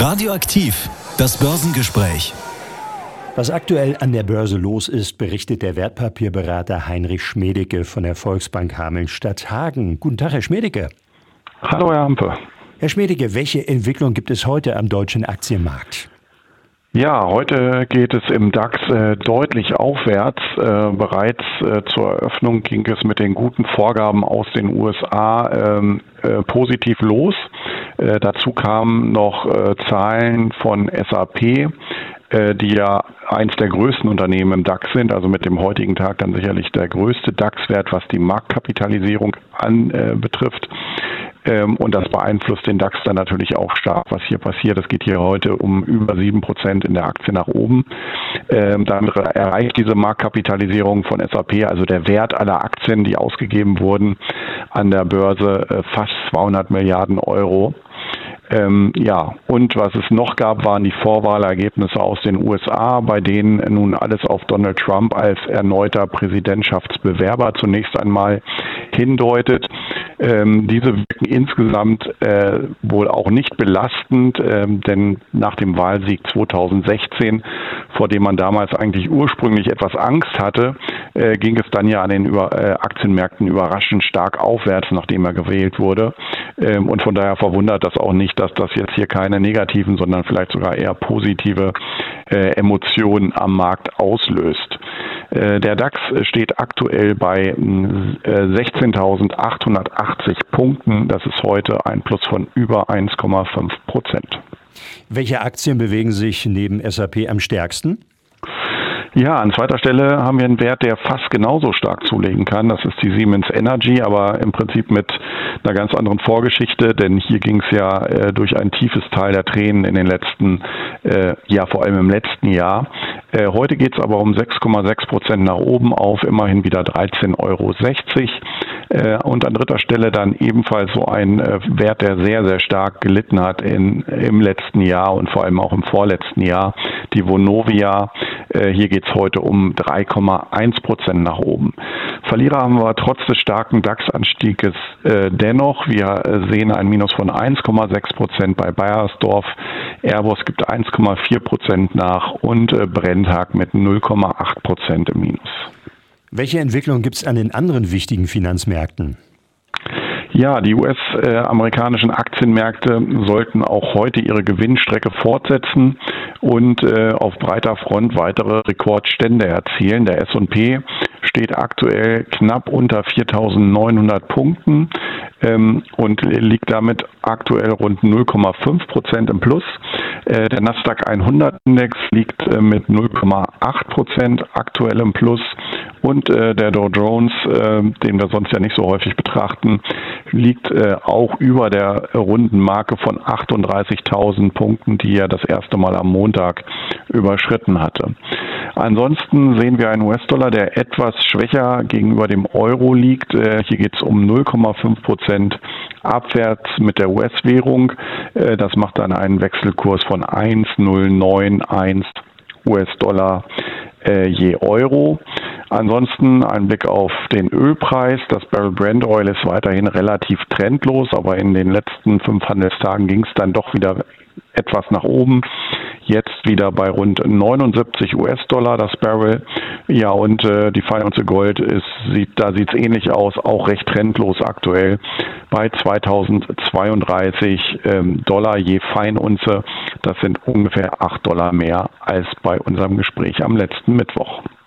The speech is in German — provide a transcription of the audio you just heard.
Radioaktiv, das Börsengespräch. Was aktuell an der Börse los ist, berichtet der Wertpapierberater Heinrich Schmedecke von der Volksbank Hameln-Stadthagen. Guten Tag, Herr Schmedecke. Hallo, Herr Hampe. Herr Schmedecke, welche Entwicklung gibt es heute am deutschen Aktienmarkt? Ja, heute geht es im DAX äh, deutlich aufwärts. Äh, bereits äh, zur Eröffnung ging es mit den guten Vorgaben aus den USA ähm, äh, positiv los. Äh, dazu kamen noch äh, Zahlen von SAP, die ja eins der größten Unternehmen im DAX sind, also mit dem heutigen Tag dann sicherlich der größte DAX-Wert, was die Marktkapitalisierung anbetrifft. Ähm, und das beeinflusst den DAX dann natürlich auch stark, was hier passiert. Es geht hier heute um über sieben Prozent in der Aktie nach oben. Ähm, damit erreicht diese Marktkapitalisierung von SAP, also der Wert aller Aktien, die ausgegeben wurden an der Börse, äh, fast 200 Milliarden Euro. Ähm, ja, und was es noch gab, waren die Vorwahlergebnisse aus den USA, bei denen nun alles auf Donald Trump als erneuter Präsidentschaftsbewerber zunächst einmal hindeutet. Ähm, diese wirken insgesamt äh, wohl auch nicht belastend, ähm, denn nach dem Wahlsieg 2016, vor dem man damals eigentlich ursprünglich etwas Angst hatte, äh, ging es dann ja an den Über äh, Aktienmärkten überraschend stark aufwärts, nachdem er gewählt wurde. Ähm, und von daher verwundert das auch nicht, dass das jetzt hier keine negativen, sondern vielleicht sogar eher positive äh, Emotionen am Markt auslöst. Äh, der DAX steht aktuell bei 16.880 äh, Punkten. Das ist heute ein Plus von über 1,5 Prozent. Welche Aktien bewegen sich neben SAP am stärksten? Ja, an zweiter Stelle haben wir einen Wert, der fast genauso stark zulegen kann. Das ist die Siemens Energy, aber im Prinzip mit einer ganz anderen Vorgeschichte, denn hier ging es ja äh, durch ein tiefes Teil der Tränen in den letzten, äh, ja vor allem im letzten Jahr. Äh, heute geht es aber um 6,6 Prozent nach oben auf immerhin wieder 13,60 Euro. Äh, und an dritter Stelle dann ebenfalls so ein äh, Wert, der sehr, sehr stark gelitten hat in, im letzten Jahr und vor allem auch im vorletzten Jahr, die Vonovia. Äh, hier geht es heute um 3,1 Prozent nach oben. Verlierer haben wir trotz des starken DAX-Anstieges äh, dennoch. Wir äh, sehen ein Minus von 1,6 Prozent bei Bayersdorf. Airbus gibt 1,4 Prozent nach und äh, Brenntag mit 0,8 Prozent im Minus. Welche Entwicklung gibt es an den anderen wichtigen Finanzmärkten? Ja, die US-amerikanischen Aktienmärkte sollten auch heute ihre Gewinnstrecke fortsetzen und äh, auf breiter Front weitere Rekordstände erzielen. Der S&P steht aktuell knapp unter 4.900 Punkten ähm, und liegt damit aktuell rund 0,5 Prozent im Plus. Äh, der Nasdaq 100 Index liegt äh, mit 0,8 Prozent aktuell im Plus und äh, der Dow Jones, äh, den wir sonst ja nicht so häufig betrachten, liegt äh, auch über der runden Marke von 38.000 Punkten, die er das erste Mal am Montag überschritten hatte. Ansonsten sehen wir einen US-Dollar, der etwas schwächer gegenüber dem Euro liegt. Äh, hier geht es um 0,5 Prozent abwärts mit der US-Währung. Äh, das macht dann einen Wechselkurs von 1,091 US-Dollar äh, je Euro. Ansonsten ein Blick auf den Ölpreis. Das Barrel Brand Oil ist weiterhin relativ trendlos, aber in den letzten fünf Handelstagen ging es dann doch wieder etwas nach oben. Jetzt wieder bei rund 79 US-Dollar das Barrel. Ja, und äh, die Feinunze Gold ist, sieht, da sieht es ähnlich aus, auch recht trendlos aktuell bei 2032 ähm, Dollar je Feinunze. Das sind ungefähr 8 Dollar mehr als bei unserem Gespräch am letzten Mittwoch.